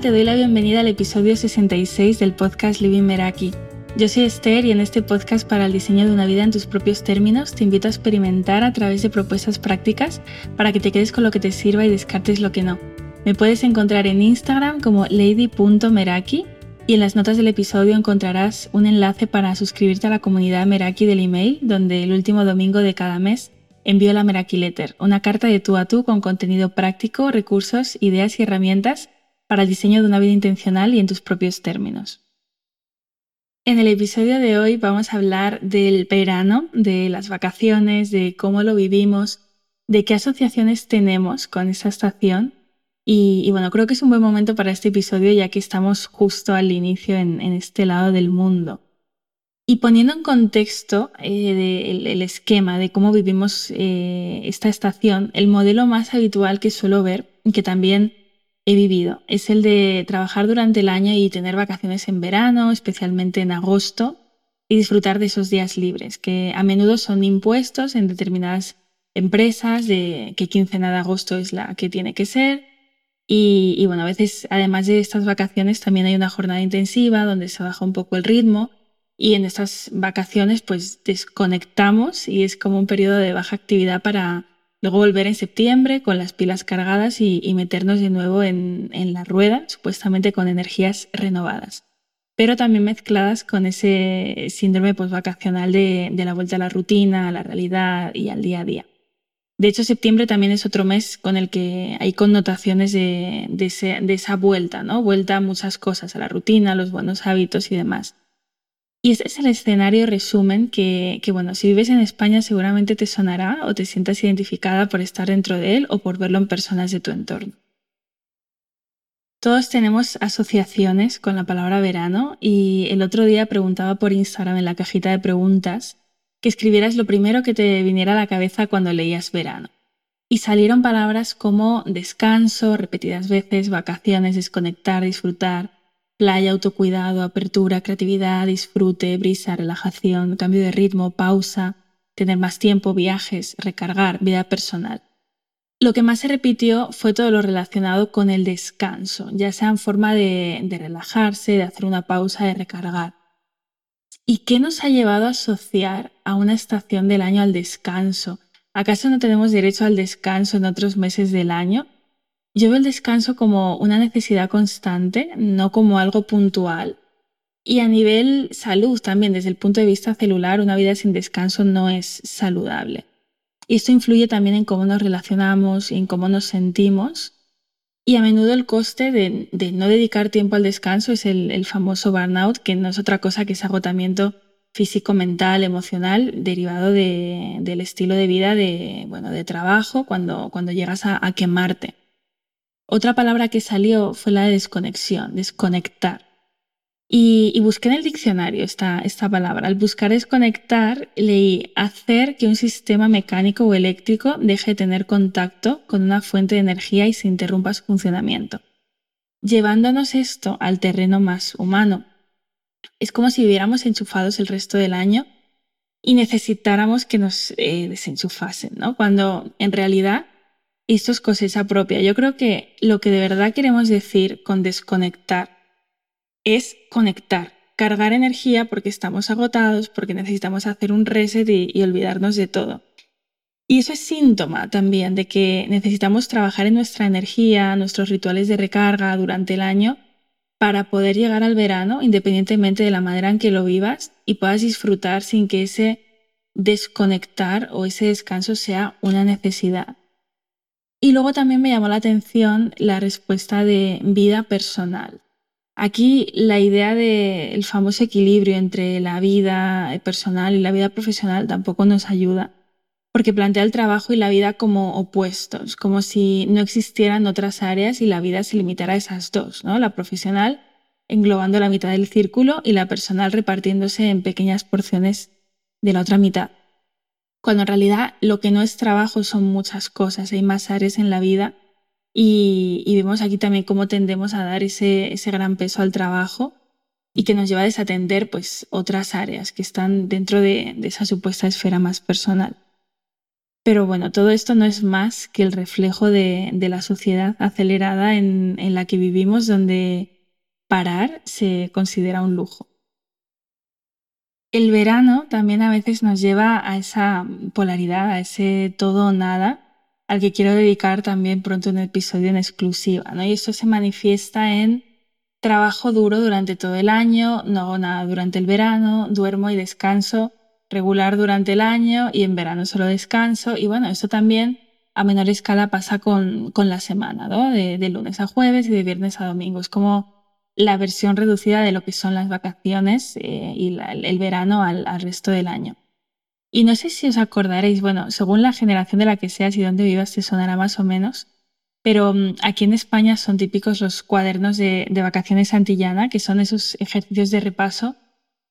Te doy la bienvenida al episodio 66 del podcast Living Meraki. Yo soy Esther y en este podcast para el diseño de una vida en tus propios términos te invito a experimentar a través de propuestas prácticas para que te quedes con lo que te sirva y descartes lo que no. Me puedes encontrar en Instagram como lady.meraki y en las notas del episodio encontrarás un enlace para suscribirte a la comunidad Meraki del email, donde el último domingo de cada mes envío la Meraki Letter, una carta de tú a tú con contenido práctico, recursos, ideas y herramientas para el diseño de una vida intencional y en tus propios términos. En el episodio de hoy vamos a hablar del verano, de las vacaciones, de cómo lo vivimos, de qué asociaciones tenemos con esa estación y, bueno, creo que es un buen momento para este episodio ya que estamos justo al inicio en, este lado del mundo. Y poniendo en contexto eh, el, esquema de cómo vivimos eh, esta estación, el modelo más habitual que suelo ver, y que también he vivido, es el de trabajar durante el año y tener vacaciones en verano, especialmente en agosto, y disfrutar de esos días libres, que a menudo son impuestos en determinadas empresas, de que quincena de agosto es la que tiene que ser, y, bueno, a veces, además de estas vacaciones, también hay una jornada intensiva donde se baja un poco el ritmo y en estas vacaciones pues desconectamos y es como un periodo de baja actividad para luego volver en septiembre con las pilas cargadas y, meternos de nuevo en, la rueda, supuestamente con energías renovadas, pero también mezcladas con ese síndrome postvacacional de, de la vuelta a la rutina, a la realidad y al día a día. De hecho, septiembre también es otro mes con el que hay connotaciones de, esa vuelta, ¿no? Vuelta a muchas cosas, a la rutina, a los buenos hábitos y demás. Y este es el escenario resumen que, que, bueno, si vives en España seguramente te sonará o te sientas identificada por estar dentro de él o por verlo en personas de tu entorno. Todos tenemos asociaciones con la palabra verano y el otro día preguntaba por Instagram en la cajita de preguntas que escribieras lo primero que te viniera a la cabeza cuando leías verano. Y salieron palabras como descanso, repetidas veces, vacaciones, desconectar, disfrutar, playa, autocuidado, apertura, creatividad, disfrute, brisa, relajación, cambio de ritmo, pausa, tener más tiempo, viajes, recargar, vida personal. Lo que más se repitió fue todo lo relacionado con el descanso, ya sea en forma de, relajarse, de hacer una pausa, de recargar. ¿Y qué nos ha llevado a asociar a una estación del año al descanso? ¿Acaso no tenemos derecho al descanso en otros meses del año? Yo veo el descanso como una necesidad constante, no como algo puntual. Y a nivel salud también, desde el punto de vista celular, una vida sin descanso no es saludable. Y esto influye también en cómo nos relacionamos y en cómo nos sentimos y a menudo el coste de, no dedicar tiempo al descanso es el, famoso burnout, que no es otra cosa que ese agotamiento físico, mental, emocional, derivado del estilo de vida de, bueno, de trabajo cuando, cuando llegas a quemarte. Otra palabra que salió fue la de desconexión, desconectar. Y, busqué en el diccionario esta, esta palabra. Al buscar desconectar, leí hacer que un sistema mecánico o eléctrico deje de tener contacto con una fuente de energía y se interrumpa su funcionamiento. Llevándonos esto al terreno más humano. Es como si viviéramos enchufados el resto del año y necesitáramos que nos eh, desenchufasen, ¿no? Cuando en realidad esto es cosecha propia. Yo creo que lo que de verdad queremos decir con desconectar es conectar, cargar energía porque estamos agotados, porque necesitamos hacer un reset y, olvidarnos de todo. Y eso es síntoma también de que necesitamos trabajar en nuestra energía, nuestros rituales de recarga durante el año para poder llegar al verano, independientemente de la manera en que lo vivas, y puedas disfrutar sin que ese desconectar o ese descanso sea una necesidad. Y luego también me llamó la atención la respuesta de vida personal. Aquí la idea del famoso equilibrio entre la vida personal y la vida profesional tampoco nos ayuda, porque plantea el trabajo y la vida como opuestos, como si no existieran otras áreas y la vida se limitara a esas dos, ¿no? La profesional englobando la mitad del círculo y la personal repartiéndose en pequeñas porciones de la otra mitad. Cuando en realidad lo que no es trabajo son muchas cosas, hay más áreas en la vida y, vemos aquí también cómo tendemos a dar ese, gran peso al trabajo y que nos lleva a desatender pues, otras áreas que están dentro de, esa supuesta esfera más personal. Pero bueno, todo esto no es más que el reflejo de, la sociedad acelerada en la que vivimos, donde parar se considera un lujo. El verano también a veces nos lleva a esa polaridad, a ese todo o nada, al que quiero dedicar también pronto un episodio en exclusiva, ¿no? Y eso se manifiesta en trabajo duro durante todo el año, no hago nada durante el verano, duermo y descanso regular durante el año y en verano solo descanso. Y bueno, eso también a menor escala pasa con, la semana, ¿no? De, lunes a jueves y de viernes a domingo. Es como la versión reducida de lo que son las vacaciones eh, y el verano al, resto del año. Y no sé si os acordaréis, bueno, según la generación de la que seas y dónde vivas te sonará más o menos, pero mm, aquí en España son típicos los cuadernos de, vacaciones antillana, que son esos ejercicios de repaso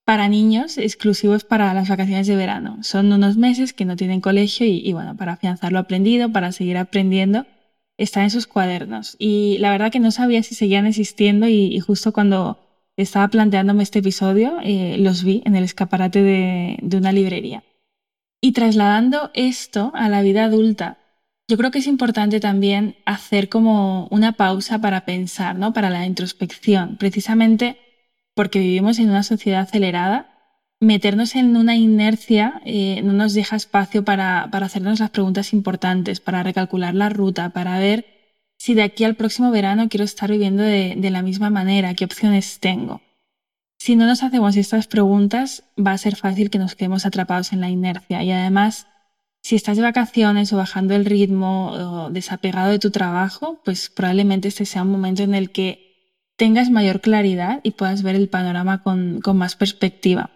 para niños exclusivos para las vacaciones de verano. Son unos meses que no tienen colegio y, bueno, para afianzar lo aprendido, para seguir aprendiendo, están en esos cuadernos. Y la verdad que no sabía si seguían existiendo y, justo cuando estaba planteándome este episodio eh, los vi en el escaparate de una librería. Y trasladando esto a la vida adulta, yo creo que es importante también hacer como una pausa para pensar, ¿no? Para la introspección, precisamente porque vivimos en una sociedad acelerada. Meternos en una inercia eh, no nos deja espacio para, hacernos las preguntas importantes, para recalcular la ruta, para ver si de aquí al próximo verano quiero estar viviendo de la misma manera, qué opciones tengo. Si no nos hacemos estas preguntas, va a ser fácil que nos quedemos atrapados en la inercia. Y además, si estás de vacaciones o bajando el ritmo o desapegado de tu trabajo, pues probablemente este sea un momento en el que tengas mayor claridad y puedas ver el panorama con, con más perspectiva.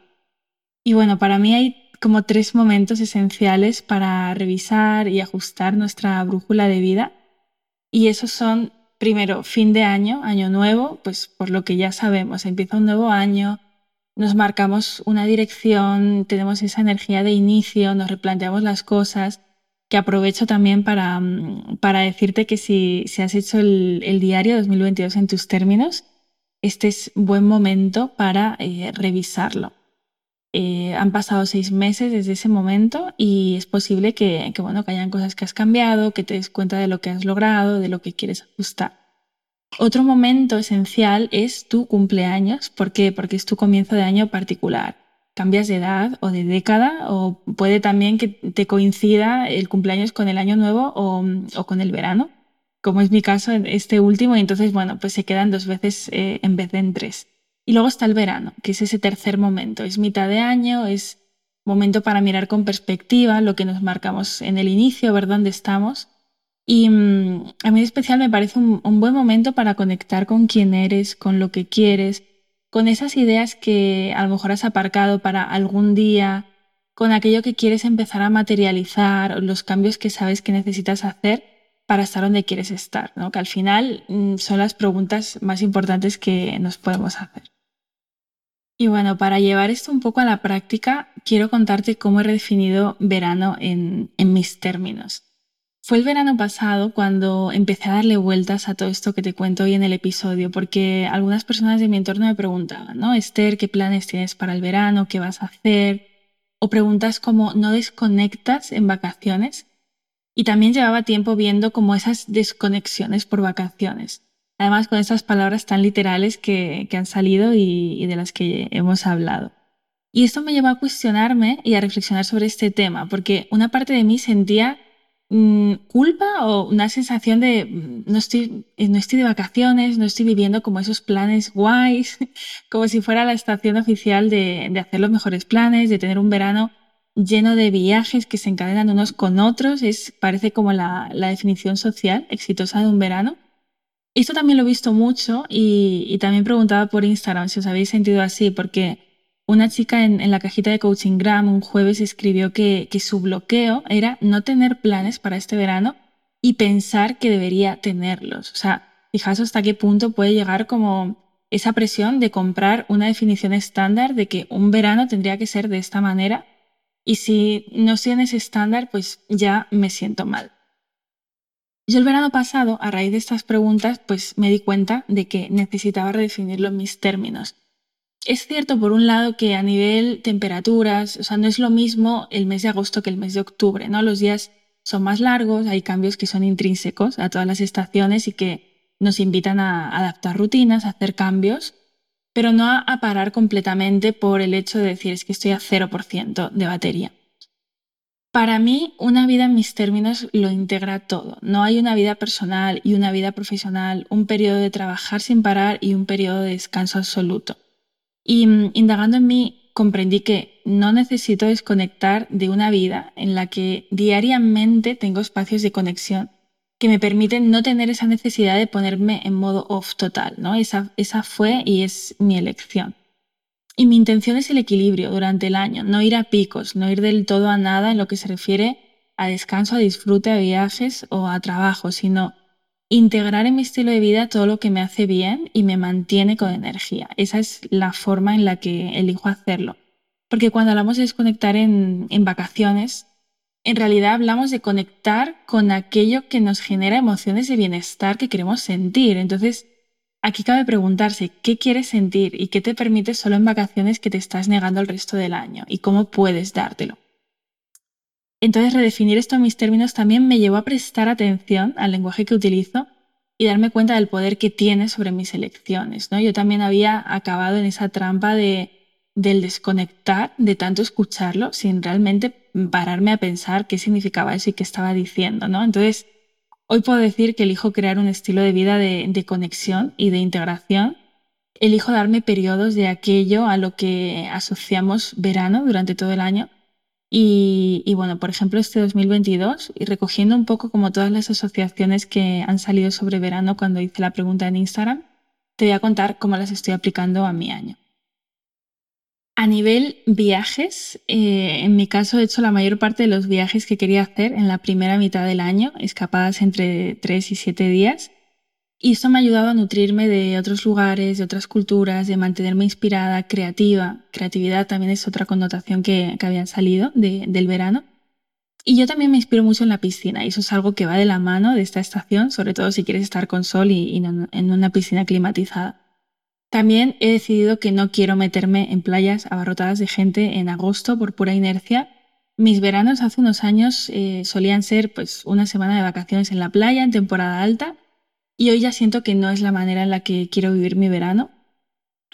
Y bueno, para mí hay como tres momentos esenciales para revisar y ajustar nuestra brújula de vida. Y esos son primero, fin de año, año nuevo, pues por lo que ya sabemos, empieza un nuevo año, nos marcamos una dirección, tenemos esa energía de inicio, nos replanteamos las cosas, que aprovecho también para, mm, para decirte que si, si has hecho el, diario 2022 en tus términos, este es buen momento para eh, revisarlo. Eh, han pasado seis meses desde ese momento y es posible que, bueno, que hayan cosas que has cambiado, que te des cuenta de lo que has logrado, de lo que quieres ajustar. Otro momento esencial es tu cumpleaños. ¿Por qué? Porque es tu comienzo de año particular. Cambias de edad o de década o puede también que te coincida el cumpleaños con el año nuevo o, con el verano, como es mi caso en este último, y entonces, bueno, pues se quedan dos veces eh, en vez de en tres. Y luego está el verano, que es ese tercer momento. Es mitad de año, es momento para mirar con perspectiva lo que nos marcamos en el inicio, ver dónde estamos. Y mm, a mí en especial me parece un, buen momento para conectar con quién eres, con lo que quieres, con esas ideas que a lo mejor has aparcado para algún día, con aquello que quieres empezar a materializar, los cambios que sabes que necesitas hacer para estar donde quieres estar, ¿no? que al final mm, son las preguntas más importantes que nos podemos hacer. Y bueno, para llevar esto un poco a la práctica, quiero contarte cómo he redefinido verano en, mis términos. Fue el verano pasado cuando empecé a darle vueltas a todo esto que te cuento hoy en el episodio, porque algunas personas de mi entorno me preguntaban, ¿no? Esther, ¿qué planes tienes para el verano? ¿Qué vas a hacer? O preguntas como, ¿no desconectas en vacaciones? Y también llevaba tiempo viendo como esas desconexiones por vacaciones. Además, con estas palabras tan literales que, han salido y, de las que hemos hablado. Y esto me llevó a cuestionarme y a reflexionar sobre este tema, porque una parte de mí sentía mm, culpa o una sensación de mm, no estoy, no estoy de vacaciones, no estoy viviendo como esos planes guays, como si fuera la estación oficial de, hacer los mejores planes, de tener un verano lleno de viajes que se encadenan unos con otros. Es, parece como la definición social exitosa de un verano. Esto también lo he visto mucho y, también preguntaba por Instagram si os habéis sentido así, porque una chica en, la cajita de Coaching Gram un jueves escribió que, su bloqueo era no tener planes para este verano y pensar que debería tenerlos. O sea, fijaos hasta qué punto puede llegar como esa presión de comprar una definición estándar de que un verano tendría que ser de esta manera y si no estoy en ese estándar, pues ya me siento mal. Yo el verano pasado, a raíz de estas preguntas, pues me di cuenta de que necesitaba redefinirlo en mis términos. Es cierto, por un lado, que a nivel temperaturas, o sea, no es lo mismo el mes de agosto que el mes de octubre, ¿no? Los días son más largos, hay cambios que son intrínsecos a todas las estaciones y que nos invitan a adaptar rutinas, a hacer cambios, pero no a, parar completamente por el hecho de decir es que estoy a 0% de batería. Para mí, una vida en mis términos lo integra todo. No hay una vida personal y una vida profesional, un periodo de trabajar sin parar y un periodo de descanso absoluto. Y mm, indagando en mí, comprendí que no necesito desconectar de una vida en la que diariamente tengo espacios de conexión que me permiten no tener esa necesidad de ponerme en modo off total. ¿no? Esa, esa fue y es mi elección. Y mi intención es el equilibrio durante el año, no ir a picos, no ir del todo a nada en lo que se refiere a descanso, a disfrute, a viajes o a trabajo, sino integrar en mi estilo de vida todo lo que me hace bien y me mantiene con energía. Esa es la forma en la que elijo hacerlo. Porque cuando hablamos de desconectar en, en vacaciones, en realidad hablamos de conectar con aquello que nos genera emociones de bienestar que queremos sentir. Entonces, Aquí cabe preguntarse qué quieres sentir y qué te permite solo en vacaciones que te estás negando el resto del año y cómo puedes dártelo. Entonces redefinir esto en mis términos también me llevó a prestar atención al lenguaje que utilizo y darme cuenta del poder que tiene sobre mis elecciones. ¿no? Yo también había acabado en esa trampa de, del desconectar, de tanto escucharlo, sin realmente pararme a pensar qué significaba eso y qué estaba diciendo. ¿no? Entonces, Hoy puedo decir que elijo crear un estilo de vida de, conexión y de integración. Elijo darme periodos de aquello a lo que asociamos verano durante todo el año. Y, y, bueno, por ejemplo, este 2022, y recogiendo un poco como todas las asociaciones que han salido sobre verano cuando hice la pregunta en Instagram, te voy a contar cómo las estoy aplicando a mi año. A nivel viajes, eh, en mi caso he hecho la mayor parte de los viajes que quería hacer en la primera mitad del año, escapadas entre 3 y 7 días. Y esto me ha ayudado a nutrirme de otros lugares, de otras culturas, de mantenerme inspirada, creativa. Creatividad también es otra connotación que, que había salido del verano. Y yo también me inspiro mucho en la piscina, y eso es algo que va de la mano de esta estación, sobre todo si quieres estar con sol y, y en una piscina climatizada. También he decidido que no quiero meterme en playas abarrotadas de gente en agosto por pura inercia. Mis veranos hace unos años eh, solían ser pues una semana de vacaciones en la playa en temporada alta y hoy ya siento que no es la manera en la que quiero vivir mi verano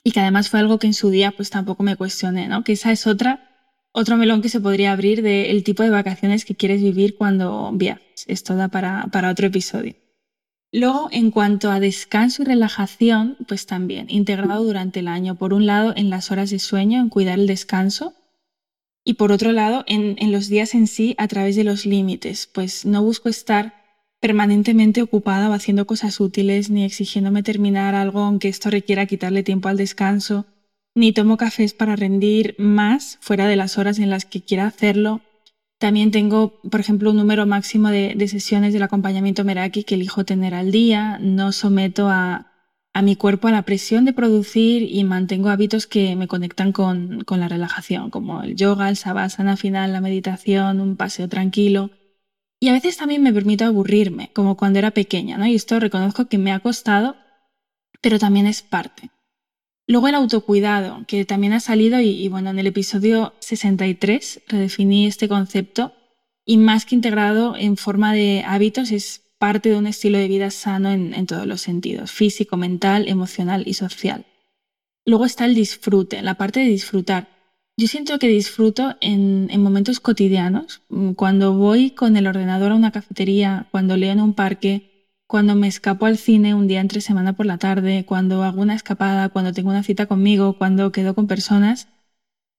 y que además fue algo que en su día pues tampoco me cuestioné, ¿no? Que esa es otra otro melón que se podría abrir del tipo de vacaciones que quieres vivir cuando viajes. Esto da para, para otro episodio. Luego, en cuanto a descanso y relajación, pues también integrado durante el año. Por un lado, en las horas de sueño, en cuidar el descanso. Y por otro lado, en, los días en sí, a través de los límites. Pues no busco estar permanentemente ocupada o haciendo cosas útiles, ni exigiéndome terminar algo aunque esto requiera quitarle tiempo al descanso, ni tomo cafés para rendir más fuera de las horas en las que quiera hacerlo también tengo, por ejemplo, un número máximo de, sesiones del acompañamiento Meraki que elijo tener al día. No someto a, mi cuerpo a la presión de producir y mantengo hábitos que me conectan con, con, la relajación, como el yoga, el savasana final, la meditación, un paseo tranquilo. Y a veces también me permito aburrirme, como cuando era pequeña, ¿no? Y esto reconozco que me ha costado, pero también es parte. Luego el autocuidado, que también ha salido y, bueno, en el episodio 63 redefiní este concepto y más que integrado en forma de hábitos es parte de un estilo de vida sano en, todos los sentidos, físico, mental, emocional y social. Luego está el disfrute, la parte de disfrutar. Yo siento que disfruto en, en momentos cotidianos, cuando voy con el ordenador a una cafetería, cuando leo en un parque, cuando me escapo al cine un día entre semana por la tarde, cuando hago una escapada, cuando tengo una cita conmigo, cuando quedo con personas,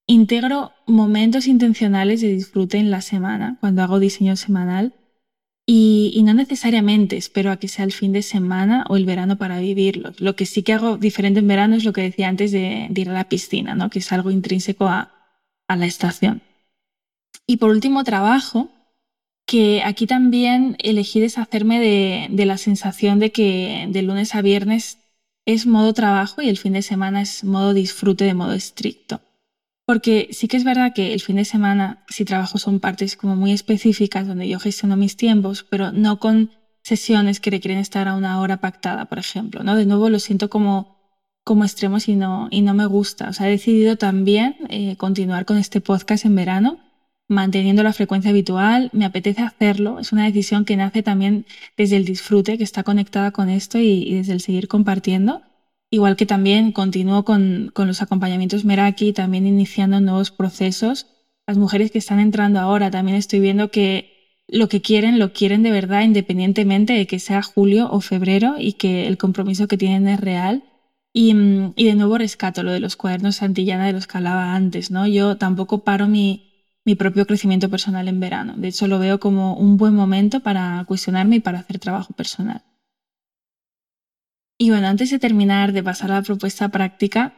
integro momentos intencionales de disfrute en la semana, cuando hago diseño semanal, y, no necesariamente espero a que sea el fin de semana o el verano para vivirlos. Lo que sí que hago diferente en verano es lo que decía antes de, ir a la piscina, ¿no? que es algo intrínseco a la estación. Y por último, trabajo que aquí también elegí deshacerme de, la sensación de que de lunes a viernes es modo trabajo y el fin de semana es modo disfrute de modo estricto. Porque sí que es verdad que el fin de semana, si trabajo, son partes como muy específicas donde yo gestiono mis tiempos, pero no con sesiones que requieren estar a una hora pactada, por ejemplo. ¿no? De nuevo lo siento como, como extremos y no, y no me gusta. O sea, he decidido también eh, continuar con este podcast en verano manteniendo la frecuencia habitual, me apetece hacerlo, es una decisión que nace también desde el disfrute, que está conectada con esto y, desde el seguir compartiendo. Igual que también continúo con, con los acompañamientos Meraki, también iniciando nuevos procesos. Las mujeres que están entrando ahora, también estoy viendo que lo que quieren, lo quieren de verdad, independientemente de que sea julio o febrero y que el compromiso que tienen es real. Y, mm, y de nuevo rescato lo de los cuadernos Santillana de los que hablaba antes, ¿no? Yo tampoco paro mi, mi propio crecimiento personal en verano. De hecho, lo veo como un buen momento para cuestionarme y para hacer trabajo personal. Y bueno, antes de terminar, de pasar a la propuesta práctica,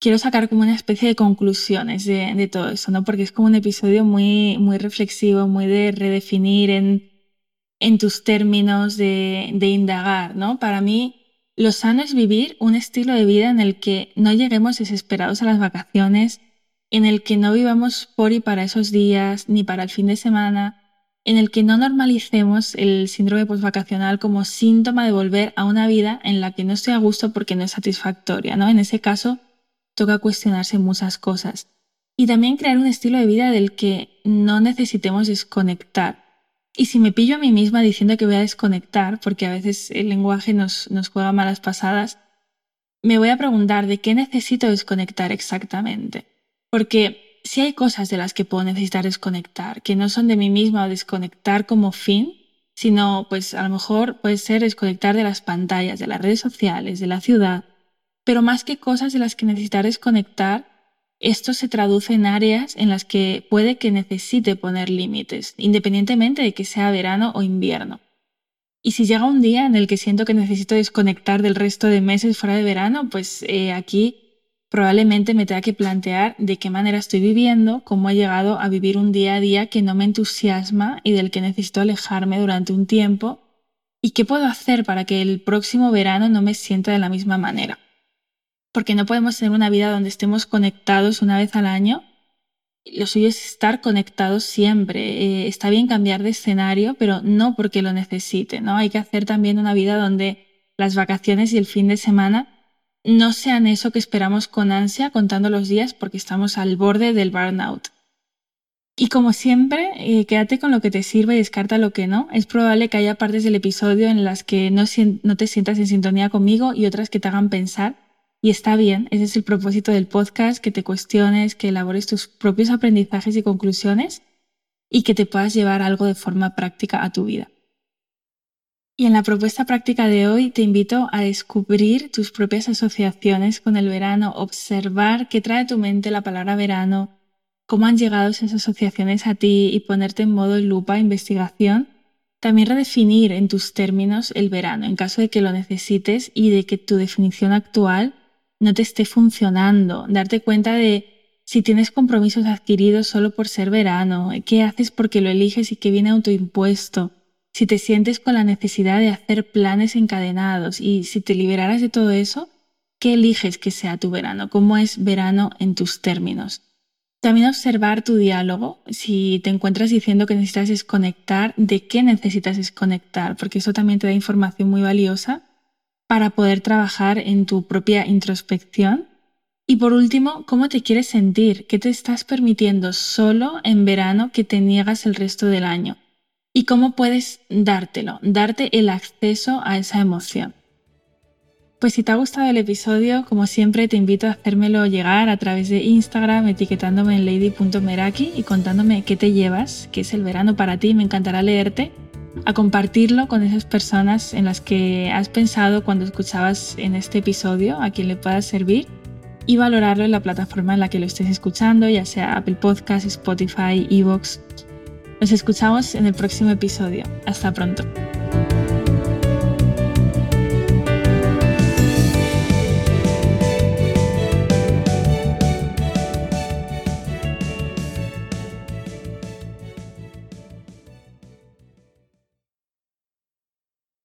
quiero sacar como una especie de conclusiones de, todo eso, ¿no? Porque es como un episodio muy, muy reflexivo, muy de redefinir en, tus términos, de, de indagar, ¿no? Para mí, lo sano es vivir un estilo de vida en el que no lleguemos desesperados a las vacaciones, en el que no vivamos por y para esos días, ni para el fin de semana, en el que no normalicemos el síndrome postvacacional como síntoma de volver a una vida en la que no estoy a gusto porque no es satisfactoria, ¿no? En ese caso, toca cuestionarse muchas cosas. Y también crear un estilo de vida del que no necesitemos desconectar. Y si me pillo a mí misma diciendo que voy a desconectar, porque a veces el lenguaje nos, nos juega malas pasadas, me voy a preguntar de qué necesito desconectar exactamente. Porque si hay cosas de las que puedo necesitar desconectar, que no son de mí misma o desconectar como fin, sino pues a lo mejor puede ser desconectar de las pantallas, de las redes sociales, de la ciudad, pero más que cosas de las que necesitar desconectar, esto se traduce en áreas en las que puede que necesite poner límites, independientemente de que sea verano o invierno. Y si llega un día en el que siento que necesito desconectar del resto de meses fuera de verano, pues eh, aquí probablemente me tenga que plantear de qué manera estoy viviendo, cómo he llegado a vivir un día a día que no me entusiasma y del que necesito alejarme durante un tiempo, y qué puedo hacer para que el próximo verano no me sienta de la misma manera. Porque no podemos tener una vida donde estemos conectados una vez al año. Lo suyo es estar conectados siempre. Eh, está bien cambiar de escenario, pero no porque lo necesite, ¿no? Hay que hacer también una vida donde las vacaciones y el fin de semana no sean eso que esperamos con ansia contando los días porque estamos al borde del burnout. Y como siempre, eh, quédate con lo que te sirve y descarta lo que no. Es probable que haya partes del episodio en las que no, no te sientas en sintonía conmigo y otras que te hagan pensar. Y está bien, ese es el propósito del podcast, que te cuestiones, que elabores tus propios aprendizajes y conclusiones y que te puedas llevar algo de forma práctica a tu vida. Y en la propuesta práctica de hoy te invito a descubrir tus propias asociaciones con el verano, observar qué trae a tu mente la palabra verano, cómo han llegado esas asociaciones a ti y ponerte en modo lupa investigación. También redefinir en tus términos el verano en caso de que lo necesites y de que tu definición actual no te esté funcionando. Darte cuenta de si tienes compromisos adquiridos solo por ser verano, qué haces porque lo eliges y qué viene autoimpuesto si te sientes con la necesidad de hacer planes encadenados y si te liberaras de todo eso, ¿qué eliges que sea tu verano? ¿Cómo es verano en tus términos? También observar tu diálogo, si te encuentras diciendo que necesitas desconectar, ¿de qué necesitas desconectar? Porque eso también te da información muy valiosa para poder trabajar en tu propia introspección. Y por último, ¿cómo te quieres sentir? ¿Qué te estás permitiendo solo en verano que te niegas el resto del año? Y cómo puedes dártelo, darte el acceso a esa emoción. Pues si te ha gustado el episodio, como siempre te invito a hacérmelo llegar a través de Instagram etiquetándome en lady.meraki y contándome qué te llevas, qué es el verano para ti, me encantará leerte, a compartirlo con esas personas en las que has pensado cuando escuchabas en este episodio, a quien le pueda servir, y valorarlo en la plataforma en la que lo estés escuchando, ya sea Apple Podcasts, Spotify, Evox nos escuchamos en el próximo episodio. Hasta pronto.